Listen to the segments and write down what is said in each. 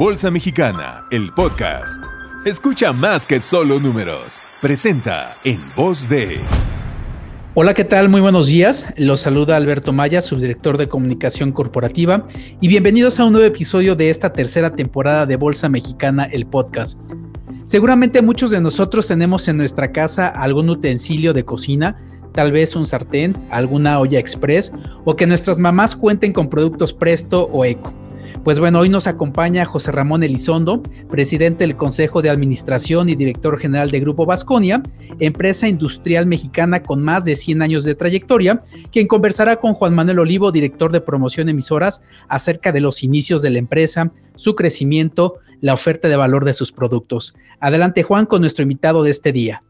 Bolsa Mexicana, el podcast. Escucha más que solo números. Presenta en voz de... Hola, ¿qué tal? Muy buenos días. Los saluda Alberto Maya, subdirector de comunicación corporativa, y bienvenidos a un nuevo episodio de esta tercera temporada de Bolsa Mexicana, el podcast. Seguramente muchos de nosotros tenemos en nuestra casa algún utensilio de cocina, tal vez un sartén, alguna olla express, o que nuestras mamás cuenten con productos Presto o Eco. Pues bueno, hoy nos acompaña José Ramón Elizondo, presidente del Consejo de Administración y director general de Grupo Vasconia, empresa industrial mexicana con más de 100 años de trayectoria, quien conversará con Juan Manuel Olivo, director de promoción emisoras, acerca de los inicios de la empresa, su crecimiento, la oferta de valor de sus productos. Adelante Juan con nuestro invitado de este día.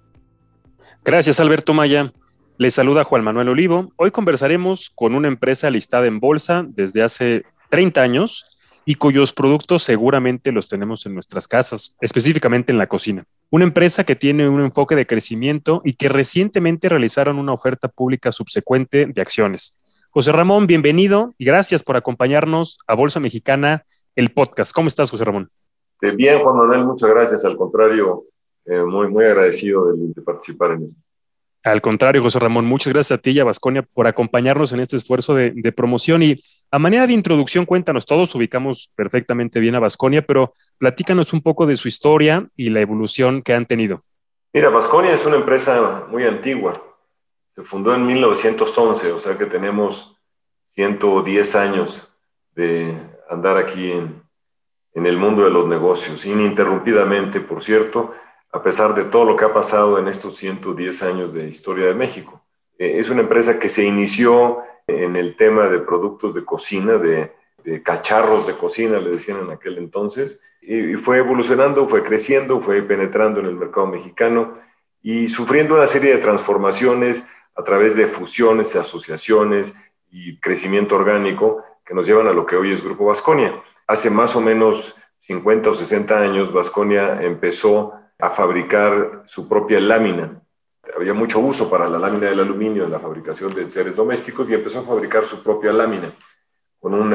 Gracias Alberto Maya. Les saluda Juan Manuel Olivo. Hoy conversaremos con una empresa listada en bolsa desde hace 30 años y cuyos productos seguramente los tenemos en nuestras casas, específicamente en la cocina. Una empresa que tiene un enfoque de crecimiento y que recientemente realizaron una oferta pública subsecuente de acciones. José Ramón, bienvenido y gracias por acompañarnos a Bolsa Mexicana, el podcast. ¿Cómo estás, José Ramón? Bien, Juan Manuel, muchas gracias. Al contrario, eh, muy, muy agradecido de, participar en esto. Al contrario, José Ramón, muchas gracias a ti y a Vasconia por acompañarnos en este esfuerzo de, promoción. Y a manera de introducción, cuéntanos, todos ubicamos perfectamente bien a Vasconia, pero platícanos un poco de su historia y la evolución que han tenido. Mira, Vasconia es una empresa muy antigua. Se fundó en 1911, o sea que tenemos 110 años de andar aquí en, en el mundo de los negocios, ininterrumpidamente, por cierto a pesar de todo lo que ha pasado en estos 110 años de historia de México. Eh, es una empresa que se inició en el tema de productos de cocina, de, cacharros de cocina, le decían en aquel entonces, y, fue evolucionando, fue creciendo, fue penetrando en el mercado mexicano y sufriendo una serie de transformaciones a través de fusiones, asociaciones y crecimiento orgánico que nos llevan a lo que hoy es Grupo Vasconia. Hace más o menos 50 o 60 años, Vasconia empezó a fabricar su propia lámina. Había mucho uso para la lámina del aluminio en la fabricación de seres domésticos y empezó a fabricar su propia lámina con un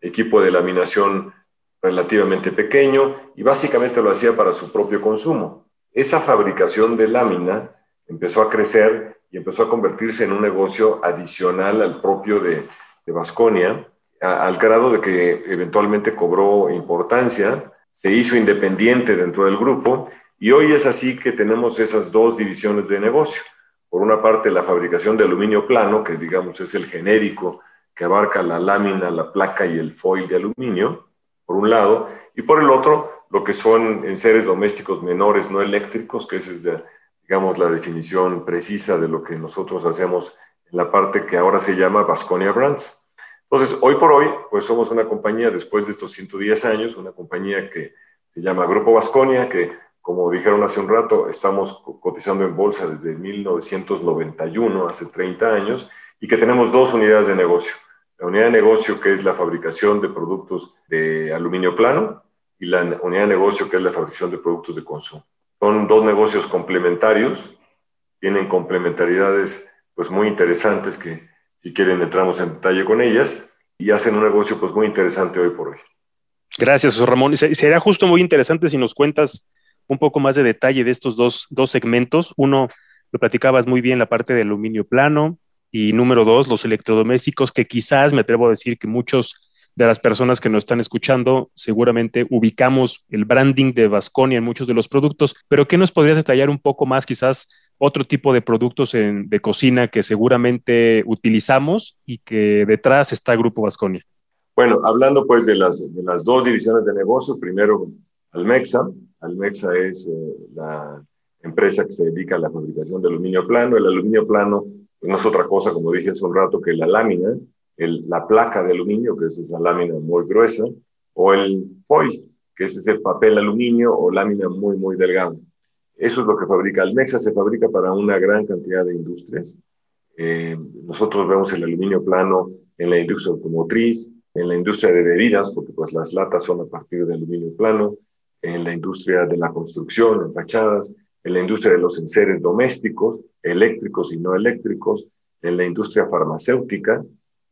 equipo de laminación relativamente pequeño y básicamente lo hacía para su propio consumo. Esa fabricación de lámina empezó a crecer y empezó a convertirse en un negocio adicional al propio de, de Vasconia, al grado de que eventualmente cobró importancia, se hizo independiente dentro del grupo y hoy es así que tenemos esas dos divisiones de negocio. Por una parte, la fabricación de aluminio plano, que digamos es el genérico que abarca la lámina, la placa y el foil de aluminio, por un lado, y por el otro, lo que son en seres domésticos menores no eléctricos, que esa es, digamos, la definición precisa de lo que nosotros hacemos en la parte que ahora se llama Vasconia Brands. Entonces, hoy por hoy, pues somos una compañía, después de estos 110 años, una compañía que se llama Grupo Vasconia, que como dijeron hace un rato, estamos cotizando en bolsa desde 1991, hace 30 años, y que tenemos dos unidades de negocio. La unidad de negocio que es la fabricación de productos de aluminio plano y la unidad de negocio que es la fabricación de productos de consumo. Son dos negocios complementarios, tienen complementariedades pues muy interesantes que si quieren entramos en detalle con ellas y hacen un negocio pues muy interesante hoy por hoy. Gracias, Ramón. Sería justo muy interesante si nos cuentas un poco más de detalle de estos dos, segmentos. Uno, lo platicabas muy bien, la parte de aluminio plano, y número dos, los electrodomésticos, que quizás me atrevo a decir que muchos de las personas que nos están escuchando seguramente ubicamos el branding de Vasconia en muchos de los productos, pero ¿qué nos podrías detallar un poco más quizás otro tipo de productos de cocina que seguramente utilizamos y que detrás está Grupo Vasconia? Bueno, hablando pues de las, de las dos divisiones de negocio, primero Almexa, Almexa es eh, la empresa que se dedica a la fabricación de aluminio plano. El aluminio plano no es otra cosa, como dije hace un rato, que la lámina, la placa de aluminio, que es esa lámina muy gruesa, o el foil, que es ese papel aluminio o lámina muy, muy delgada. Eso es lo que fabrica Almexa, se fabrica para una gran cantidad de industrias. Eh, nosotros vemos el aluminio plano en la industria automotriz, en la industria de bebidas, porque pues las latas son a partir de aluminio plano, en la industria de la construcción, en fachadas, en la industria de los enseres domésticos, eléctricos y no eléctricos, en la industria farmacéutica,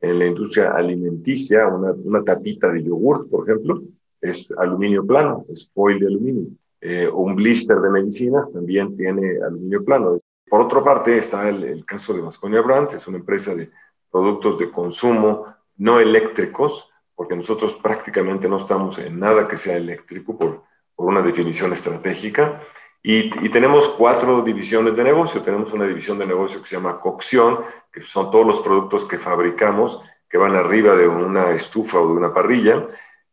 en la industria alimenticia, una, una tapita de yogur, por ejemplo, es aluminio plano, es foil de aluminio. Eh, un blister de medicinas también tiene aluminio plano. Por otra parte está el, caso de Vasconia Brands, es una empresa de productos de consumo no eléctricos, porque nosotros prácticamente no estamos en nada que sea eléctrico por, por una definición estratégica. Y, tenemos cuatro divisiones de negocio. Tenemos una división de negocio que se llama cocción, que son todos los productos que fabricamos que van arriba de una estufa o de una parrilla.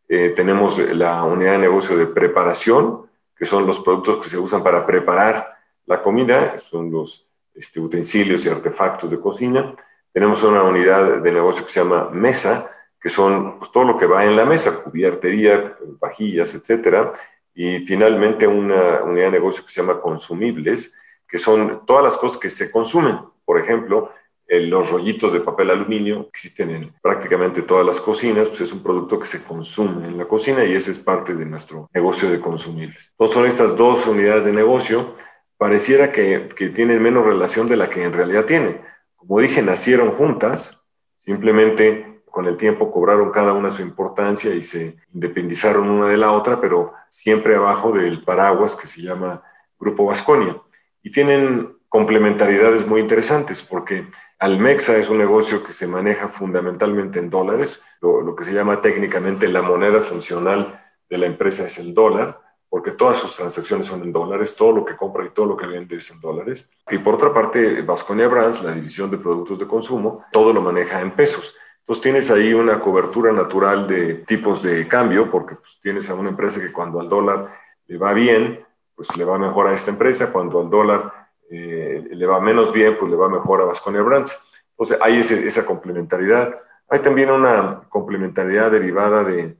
Eh, tenemos la unidad de negocio de preparación, que son los productos que se usan para preparar la comida, son los este, utensilios y artefactos de cocina. Tenemos una unidad de negocio que se llama mesa, que son pues, todo lo que va en la mesa, cubiertería, vajillas, etcétera. Y finalmente una unidad de negocio que se llama consumibles, que son todas las cosas que se consumen. Por ejemplo, los rollitos de papel aluminio que existen en prácticamente todas las cocinas, pues es un producto que se consume en la cocina y ese es parte de nuestro negocio de consumibles. Entonces son estas dos unidades de negocio, pareciera que, que tienen menos relación de la que en realidad tienen. Como dije, nacieron juntas, simplemente con el tiempo cobraron cada una su importancia y se independizaron una de la otra, pero siempre abajo del paraguas que se llama Grupo Vasconia. Y tienen complementariedades muy interesantes porque Almexa es un negocio que se maneja fundamentalmente en dólares, lo, que se llama técnicamente la moneda funcional de la empresa es el dólar, porque todas sus transacciones son en dólares, todo lo que compra y todo lo que vende es en dólares. Y por otra parte, Vasconia Brands, la división de productos de consumo, todo lo maneja en pesos. Entonces tienes ahí una cobertura natural de tipos de cambio, porque pues, tienes a una empresa que cuando al dólar le va bien, pues le va mejor a esta empresa, cuando al dólar eh, le va menos bien, pues le va mejor a Vasconia Brands. Entonces hay esa complementariedad. Hay también una complementariedad derivada del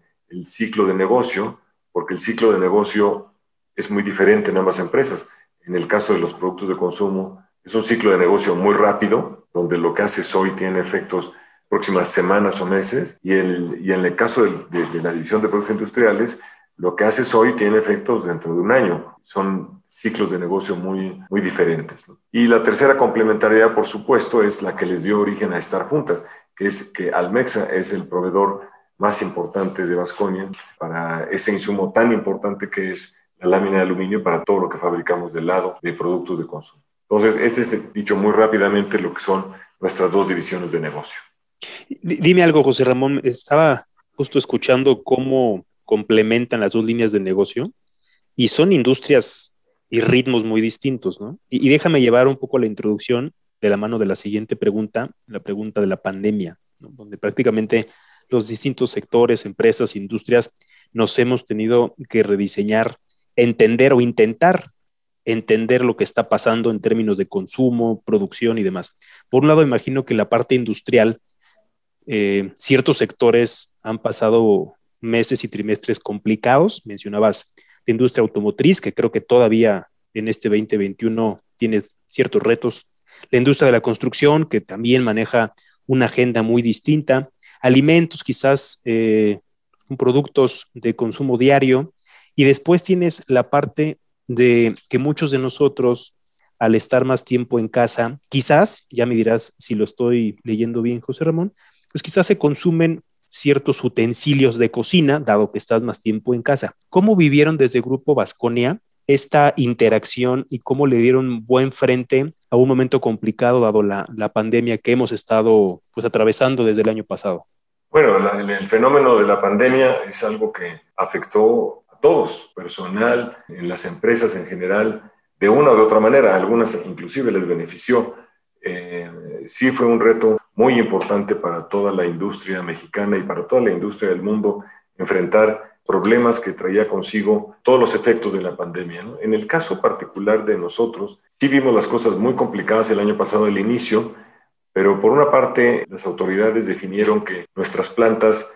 ciclo de negocio, porque el ciclo de negocio es muy diferente en ambas empresas. En el caso de los productos de consumo, es un ciclo de negocio muy rápido, donde lo que haces hoy tiene efectos próximas semanas o meses, y, el, y en el caso de, de la división de productos industriales, lo que haces hoy tiene efectos dentro de un año. Son ciclos de negocio muy, muy diferentes. Y la tercera complementariedad, por supuesto, es la que les dio origen a estar juntas, que es que Almexa es el proveedor más importante de Vasconia para ese insumo tan importante que es la lámina de aluminio para todo lo que fabricamos del lado de productos de consumo. Entonces, ese es dicho muy rápidamente lo que son nuestras dos divisiones de negocio. Dime algo, José Ramón. Estaba justo escuchando cómo complementan las dos líneas de negocio y son industrias y ritmos muy distintos, ¿no? Y, déjame llevar un poco la introducción de la mano de la siguiente pregunta, la pregunta de la pandemia, donde prácticamente los distintos sectores, empresas, industrias, nos hemos tenido que rediseñar, entender o intentar entender lo que está pasando en términos de consumo, producción y demás. Por un lado, imagino que la parte industrial, eh, ciertos sectores han pasado meses y trimestres complicados. Mencionabas la industria automotriz, que creo que todavía en este 2021 tiene ciertos retos. La industria de la construcción, que también maneja una agenda muy distinta. Alimentos, quizás eh, productos de consumo diario. Y después tienes la parte de que muchos de nosotros, al estar más tiempo en casa, quizás, ya me dirás si lo estoy leyendo bien, José Ramón, pues quizás se consumen ciertos utensilios de cocina, dado que estás más tiempo en casa. ¿Cómo vivieron desde Grupo Vasconia esta interacción y cómo le dieron buen frente a un momento complicado dado la, pandemia que hemos estado pues atravesando desde el año pasado? Bueno, el, fenómeno de la pandemia es algo que afectó a todos, personal, en las empresas en general, de una o de otra manera, algunas inclusive les benefició. Eh, sí fue un reto muy importante para toda la industria mexicana y para toda la industria del mundo enfrentar problemas que traía consigo todos los efectos de la pandemia. En el caso particular de nosotros, sí vimos las cosas muy complicadas el año pasado al inicio, pero por una parte las autoridades definieron que nuestras plantas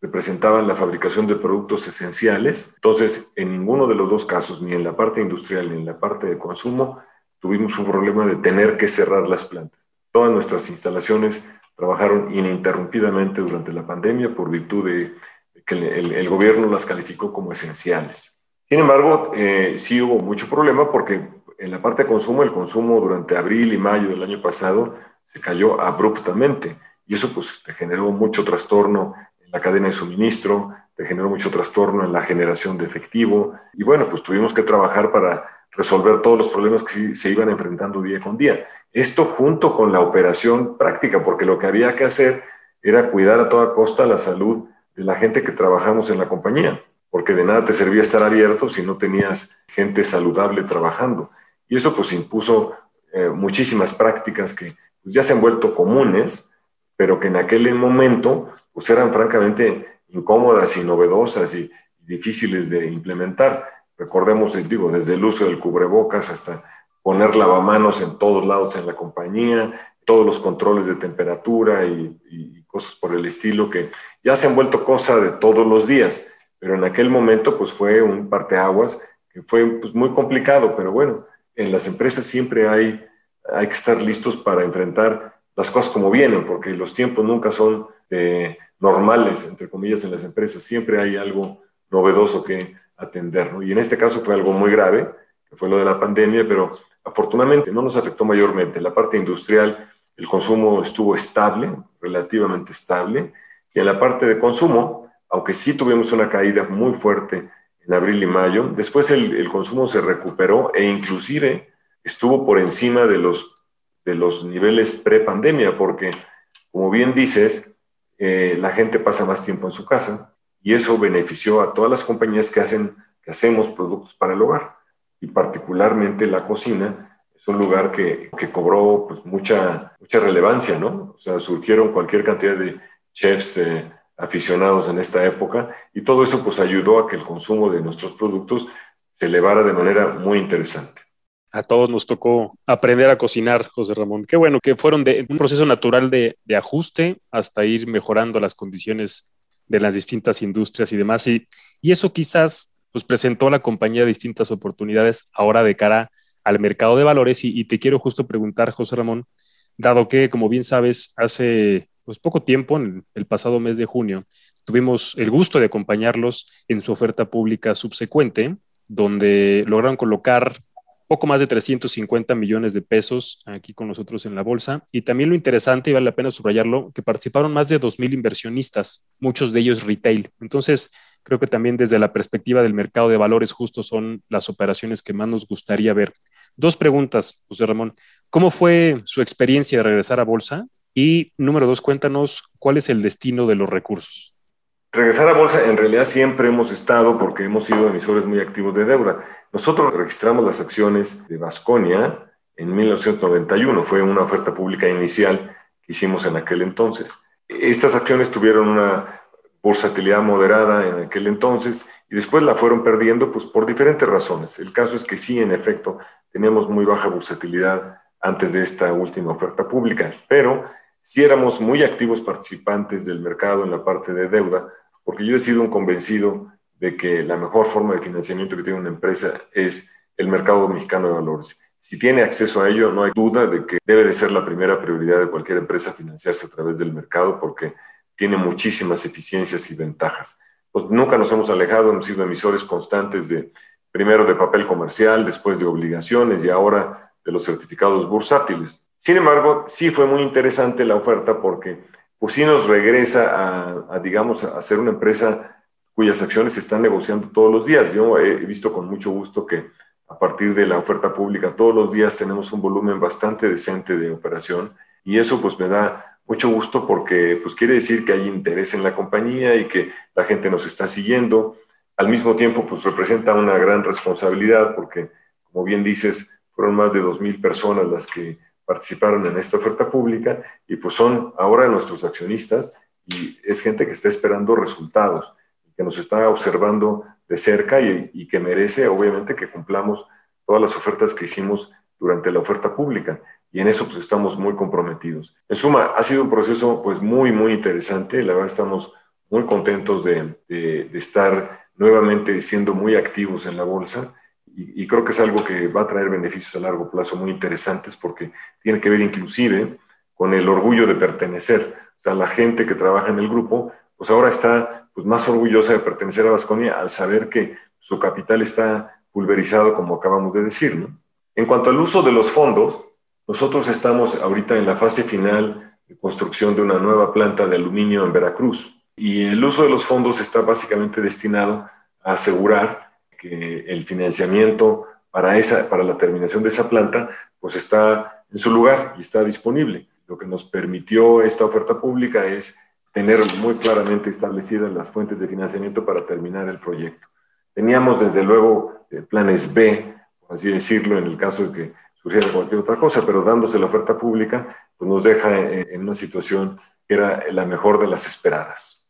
representaban la fabricación de productos esenciales, entonces en ninguno de los dos casos, ni en la parte industrial ni en la parte de consumo, tuvimos un problema de tener que cerrar las plantas. Todas nuestras instalaciones trabajaron ininterrumpidamente durante la pandemia por virtud de que el, gobierno las calificó como esenciales. Sin embargo, eh, sí hubo mucho problema porque en la parte de consumo, el consumo durante abril y mayo del año pasado se cayó abruptamente y eso pues generó mucho trastorno en la cadena de suministro, generó mucho trastorno en la generación de efectivo y bueno, pues tuvimos que trabajar para resolver todos los problemas que se iban enfrentando día con día. Esto junto con la operación práctica, porque lo que había que hacer era cuidar a toda costa la salud de la gente que trabajamos en la compañía, porque de nada te servía estar abierto si no tenías gente saludable trabajando. Y eso pues impuso eh, muchísimas prácticas que pues, ya se han vuelto comunes, pero que en aquel momento pues eran francamente incómodas y novedosas y, difíciles de implementar. Recordemos, digo, desde el uso del cubrebocas hasta poner lavamanos en todos lados en la compañía, todos los controles de temperatura y, cosas por el estilo que ya se han vuelto cosa de todos los días, pero en aquel momento pues fue un parteaguas que fue pues, muy complicado, pero bueno, en las empresas siempre hay, hay que estar listos para enfrentar las cosas como vienen, porque los tiempos nunca son normales, entre comillas, en las empresas. Siempre hay algo novedoso que atender. Y en este caso fue algo muy grave, que fue lo de la pandemia, pero afortunadamente no nos afectó mayormente. La parte industrial, el consumo estuvo estable, relativamente estable, y en la parte de consumo, aunque sí tuvimos una caída muy fuerte en abril y mayo, después el, el consumo se recuperó e inclusive estuvo por encima de los, de los niveles pre-pandemia, porque como bien dices, eh, la gente pasa más tiempo en su casa y eso benefició a todas las compañías que, hacen, que hacemos productos para el hogar y particularmente la cocina es un lugar que, que cobró pues, mucha, mucha relevancia, ¿no? O sea, surgieron cualquier cantidad de chefs eh, aficionados en esta época y todo eso pues ayudó a que el consumo de nuestros productos se elevara de manera muy interesante a todos nos tocó aprender a cocinar, José Ramón. Qué bueno que fueron de un proceso natural de, ajuste hasta ir mejorando las condiciones de las distintas industrias y demás. Y, y, eso quizás pues, presentó a la compañía distintas oportunidades ahora de cara al mercado de valores. Y, te quiero justo preguntar, José Ramón, dado que, como bien sabes, hace pues, poco tiempo, en el pasado mes de junio, tuvimos el gusto de acompañarlos en su oferta pública subsecuente, donde lograron colocar poco más de 350 millones de pesos aquí con nosotros en la bolsa. Y también lo interesante, y vale la pena subrayarlo, que participaron más de 2.000 inversionistas, muchos de ellos retail. Entonces, creo que también desde la perspectiva del mercado de valores justo son las operaciones que más nos gustaría ver. Dos preguntas, José Ramón. ¿Cómo fue su experiencia de regresar a bolsa? Y número dos, cuéntanos cuál es el destino de los recursos. Regresar a bolsa, en realidad siempre hemos estado porque hemos sido emisores muy activos de deuda. Nosotros registramos las acciones de Vasconia en 1991, fue una oferta pública inicial que hicimos en aquel entonces. Estas acciones tuvieron una bursatilidad moderada en aquel entonces y después la fueron perdiendo pues, por diferentes razones. El caso es que sí, en efecto, teníamos muy baja bursatilidad antes de esta última oferta pública, pero sí éramos muy activos participantes del mercado en la parte de deuda porque yo he sido un convencido de que la mejor forma de financiamiento que tiene una empresa es el mercado mexicano de valores. Si tiene acceso a ello, no hay duda de que debe de ser la primera prioridad de cualquier empresa financiarse a través del mercado porque tiene muchísimas eficiencias y ventajas. Pues nunca nos hemos alejado, hemos sido emisores constantes de, primero de papel comercial, después de obligaciones y ahora de los certificados bursátiles. Sin embargo, sí fue muy interesante la oferta porque pues sí nos regresa a, digamos, a ser una empresa cuyas acciones se están negociando todos los días. Yo he visto con mucho gusto que a partir de la oferta pública todos los días tenemos un volumen bastante decente de operación y eso pues me da mucho gusto porque pues quiere decir que hay interés en la compañía y que la gente nos está siguiendo. Al mismo tiempo pues representa una gran responsabilidad porque como bien dices fueron más de 2.000 personas las que participaron en esta oferta pública y pues son ahora nuestros accionistas y es gente que está esperando resultados, que nos está observando de cerca y, que merece obviamente que cumplamos todas las ofertas que hicimos durante la oferta pública. Y en eso pues estamos muy comprometidos. En suma, ha sido un proceso pues muy, muy interesante, la verdad estamos muy contentos de, estar nuevamente siendo muy activos en la bolsa y, creo que es algo que va a traer beneficios a largo plazo muy interesantes porque tiene que ver inclusive con el orgullo de pertenecer. O sea, la gente que trabaja en el grupo, pues ahora está pues, más orgullosa de pertenecer a Vasconia al saber que su capital está pulverizado, como acabamos de decir. ¿no? En cuanto al uso de los fondos, nosotros estamos ahorita en la fase final de construcción de una nueva planta de aluminio en Veracruz. y el uso de los fondos está básicamente destinado a asegurar que el financiamiento para, esa, para la terminación de esa planta pues está en su lugar y está disponible. Lo que nos permitió esta oferta pública es tener muy claramente establecidas las fuentes de financiamiento para terminar el proyecto. Teníamos desde luego eh, planes B, por así decirlo, en el caso de que surgiera cualquier otra cosa, pero dándose la oferta pública, pues nos deja en, una situación que era la mejor de las esperadas.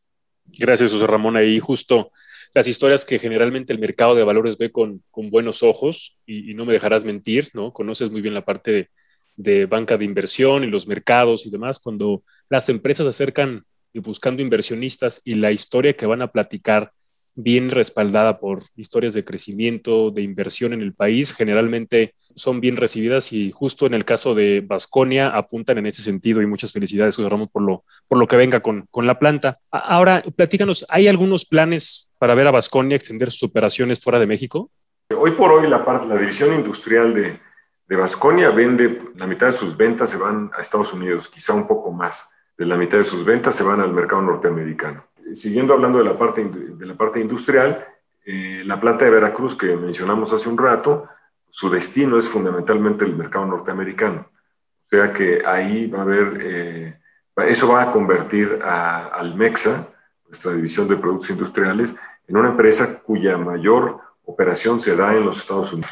Gracias, José Ramón. Ahí justo las historias que generalmente el mercado de valores ve con, con buenos ojos, y, no me dejarás mentir, ¿no? Conoces muy bien la parte de, de banca de inversión y los mercados y demás, cuando las empresas se acercan y buscando inversionistas y la historia que van a platicar bien respaldada por historias de crecimiento, de inversión en el país, generalmente son bien recibidas y justo en el caso de Vasconia apuntan en ese sentido y muchas felicidades, José Ramón, por lo, por lo que venga con, con la planta. Ahora, platícanos, ¿hay algunos planes para ver a Vasconia extender sus operaciones fuera de México? Hoy por hoy la, la división industrial de, de Vasconia vende, la mitad de sus ventas se van a Estados Unidos, quizá un poco más de la mitad de sus ventas se van al mercado norteamericano. Siguiendo hablando de la parte, de la parte industrial, eh, la planta de Veracruz que mencionamos hace un rato, su destino es fundamentalmente el mercado norteamericano. O sea que ahí va a haber, eh, eso va a convertir a Almexa, nuestra división de productos industriales, en una empresa cuya mayor operación se da en los Estados Unidos.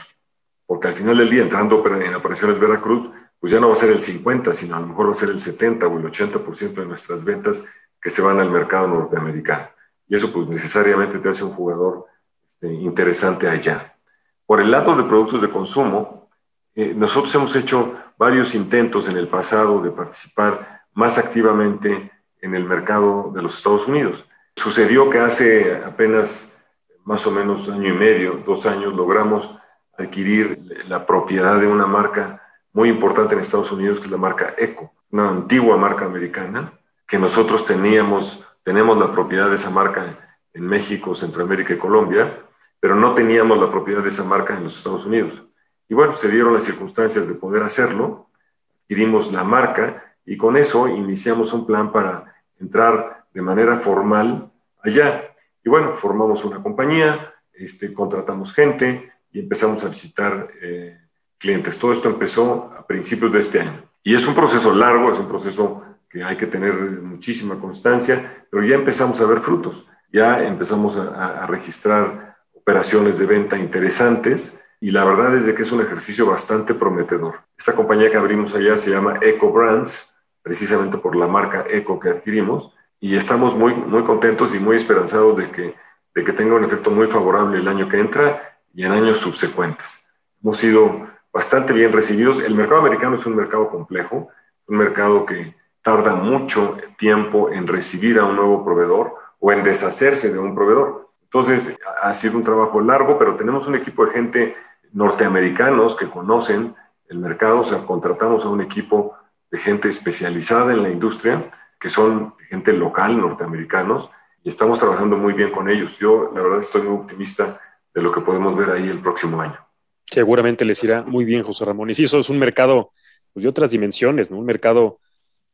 Porque al final del día, entrando en operaciones Veracruz, pues ya no va a ser el 50, sino a lo mejor va a ser el 70 o el 80% de nuestras ventas que se van al mercado norteamericano. Y eso pues necesariamente te hace un jugador este, interesante allá. Por el lado de productos de consumo, eh, nosotros hemos hecho varios intentos en el pasado de participar más activamente en el mercado de los Estados Unidos. Sucedió que hace apenas más o menos año y medio, dos años, logramos adquirir la propiedad de una marca muy importante en Estados Unidos, que es la marca Eco, una antigua marca americana, que nosotros teníamos, tenemos la propiedad de esa marca en México, Centroamérica y Colombia, pero no teníamos la propiedad de esa marca en los Estados Unidos. Y bueno, se dieron las circunstancias de poder hacerlo, adquirimos la marca y con eso iniciamos un plan para entrar de manera formal allá. Y bueno, formamos una compañía, este, contratamos gente y empezamos a visitar eh, clientes. Todo esto empezó a principios de este año. Y es un proceso largo, es un proceso que hay que tener muchísima constancia, pero ya empezamos a ver frutos, ya empezamos a, registrar operaciones de venta interesantes y la verdad es de que es un ejercicio bastante prometedor. Esta compañía que abrimos allá se llama Eco Brands, precisamente por la marca Eco que adquirimos, y estamos muy, muy contentos y muy esperanzados de que, de que tenga un efecto muy favorable el año que entra y en años subsecuentes. Hemos sido bastante bien recibidos. El mercado americano es un mercado complejo, un mercado que tarda mucho tiempo en recibir a un nuevo proveedor o en deshacerse de un proveedor. Entonces, ha sido un trabajo largo, pero tenemos un equipo de gente norteamericanos que conocen el mercado, o sea, contratamos a un equipo de gente especializada en la industria, que son gente local, norteamericanos, y estamos trabajando muy bien con ellos. Yo, la verdad, estoy muy optimista de lo que podemos ver ahí el próximo año. Seguramente les irá muy bien, José Ramón. Y sí, eso es un mercado pues, de otras dimensiones, ¿no? Un mercado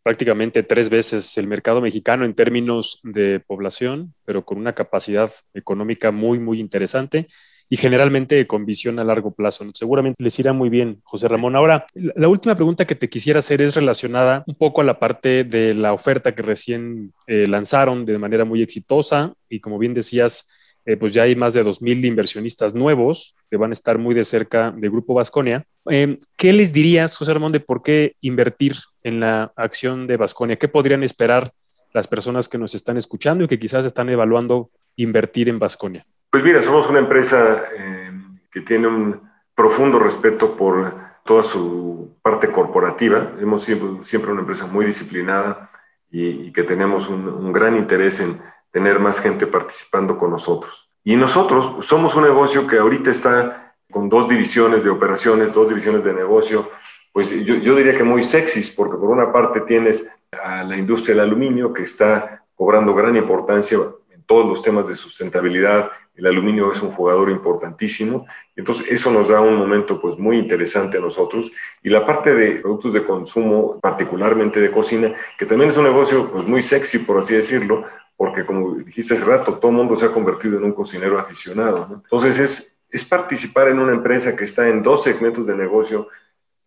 prácticamente tres veces el mercado mexicano en términos de población, pero con una capacidad económica muy, muy interesante y generalmente con visión a largo plazo. Seguramente les irá muy bien, José Ramón. Ahora, la última pregunta que te quisiera hacer es relacionada un poco a la parte de la oferta que recién eh, lanzaron de manera muy exitosa y como bien decías, eh, pues ya hay más de 2.000 inversionistas nuevos que van a estar muy de cerca de Grupo Vasconia. Eh, ¿Qué les dirías, José Ramón, de por qué invertir en la acción de Vasconia? ¿Qué podrían esperar las personas que nos están escuchando y que quizás están evaluando invertir en Vasconia? Pues mira, somos una empresa eh, que tiene un profundo respeto por toda su parte corporativa. Hemos sido siempre una empresa muy disciplinada y, que tenemos un gran interés en tener más gente participando con nosotros. Y nosotros somos un negocio que ahorita está con dos divisiones de operaciones, dos divisiones de negocio, pues yo, yo diría que muy sexys, porque por una parte tienes a la industria del aluminio que está cobrando gran importancia en todos los temas de sustentabilidad, el aluminio es un jugador importantísimo, entonces eso nos da un momento pues muy interesante a nosotros. Y la parte de productos de consumo, particularmente de cocina, que también es un negocio pues muy sexy por así decirlo, porque como dijiste hace rato, todo el mundo se ha convertido en un cocinero aficionado. Entonces es, es participar en una empresa que está en dos segmentos de negocio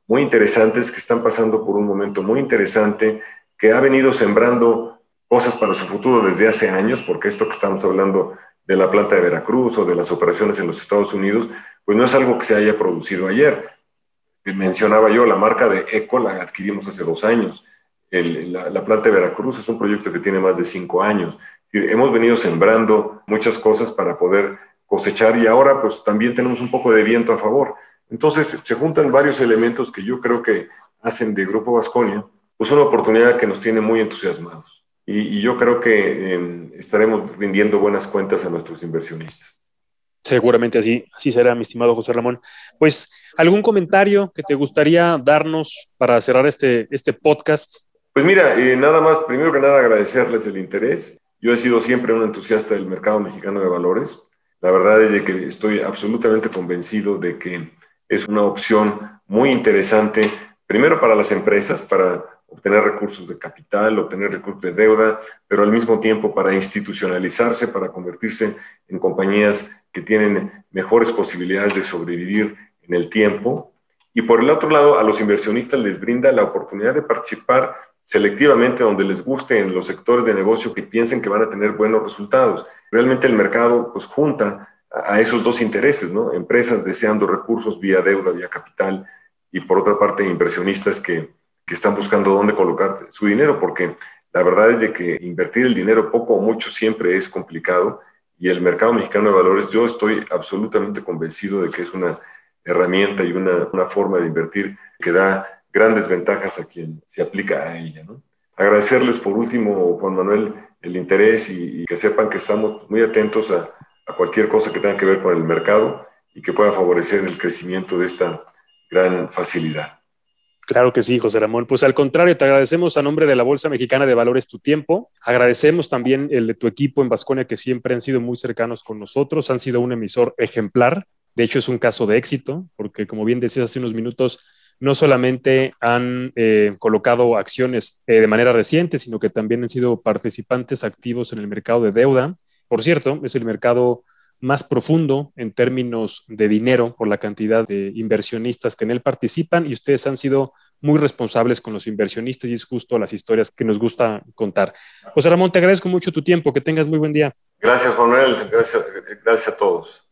muy interesantes, que están pasando por un momento muy interesante, que ha venido sembrando cosas para su futuro desde hace años, porque esto que estamos hablando de la planta de Veracruz o de las operaciones en los Estados Unidos, pues no es algo que se haya producido ayer. Mencionaba yo, la marca de Eco la adquirimos hace dos años. la, planta de Veracruz es un proyecto que tiene más de cinco años. Hemos venido sembrando muchas cosas para poder cosechar y ahora pues también tenemos un poco de viento a favor. Entonces se juntan varios elementos que yo creo que hacen de Grupo Vasconia pues una oportunidad que nos tiene muy entusiasmados. Y, yo creo que em, estaremos rindiendo buenas cuentas a nuestros inversionistas. Seguramente así, así será, mi estimado José Ramón. Pues, ¿algún comentario que te gustaría darnos para cerrar este, este podcast? Pues mira, eh, nada más, primero que nada agradecerles el interés. Yo he sido siempre un entusiasta del mercado mexicano de valores. La verdad es que estoy absolutamente convencido de que es una opción muy interesante, primero para las empresas, para obtener recursos de capital, obtener recursos de deuda, pero al mismo tiempo para institucionalizarse, para convertirse en compañías que tienen mejores posibilidades de sobrevivir en el tiempo. Y por el otro lado, a los inversionistas les brinda la oportunidad de participar selectivamente donde les guste en los sectores de negocio que piensen que van a tener buenos resultados. Realmente el mercado pues junta a esos dos intereses, ¿no? Empresas deseando recursos vía deuda, vía capital, y por otra parte inversionistas que, que están buscando dónde colocar su dinero, porque la verdad es de que invertir el dinero poco o mucho siempre es complicado y el mercado mexicano de valores, yo estoy absolutamente convencido de que es una herramienta y una, una forma de invertir que da grandes ventajas a quien se aplica a ella. ¿no? Agradecerles por último, Juan Manuel, el interés y, que sepan que estamos muy atentos a, a cualquier cosa que tenga que ver con el mercado y que pueda favorecer el crecimiento de esta gran facilidad. Claro que sí, José Ramón. Pues al contrario, te agradecemos a nombre de la Bolsa Mexicana de Valores tu tiempo. Agradecemos también el de tu equipo en Vasconia, que siempre han sido muy cercanos con nosotros, han sido un emisor ejemplar. De hecho, es un caso de éxito, porque como bien decías hace unos minutos, no solamente han eh, colocado acciones eh, de manera reciente, sino que también han sido participantes activos en el mercado de deuda. Por cierto, es el mercado más profundo en términos de dinero por la cantidad de inversionistas que en él participan y ustedes han sido muy responsables con los inversionistas y es justo las historias que nos gusta contar. José Ramón, te agradezco mucho tu tiempo, que tengas muy buen día. Gracias, Manuel, gracias, gracias a todos.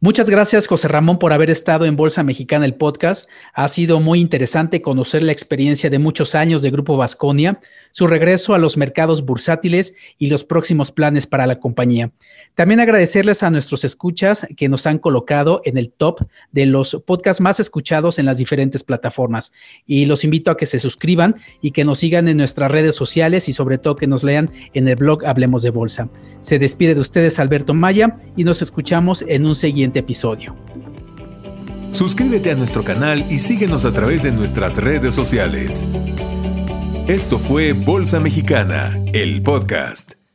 Muchas gracias, José Ramón, por haber estado en Bolsa Mexicana, el podcast. Ha sido muy interesante conocer la experiencia de muchos años de Grupo Vasconia, su regreso a los mercados bursátiles y los próximos planes para la compañía. También agradecerles a nuestros escuchas que nos han colocado en el top de los podcasts más escuchados en las diferentes plataformas. Y los invito a que se suscriban y que nos sigan en nuestras redes sociales y sobre todo que nos lean en el blog Hablemos de Bolsa. Se despide de ustedes Alberto Maya y nos escuchamos en un episodio. Suscríbete a nuestro canal y síguenos a través de nuestras redes sociales. Esto fue Bolsa Mexicana, el podcast.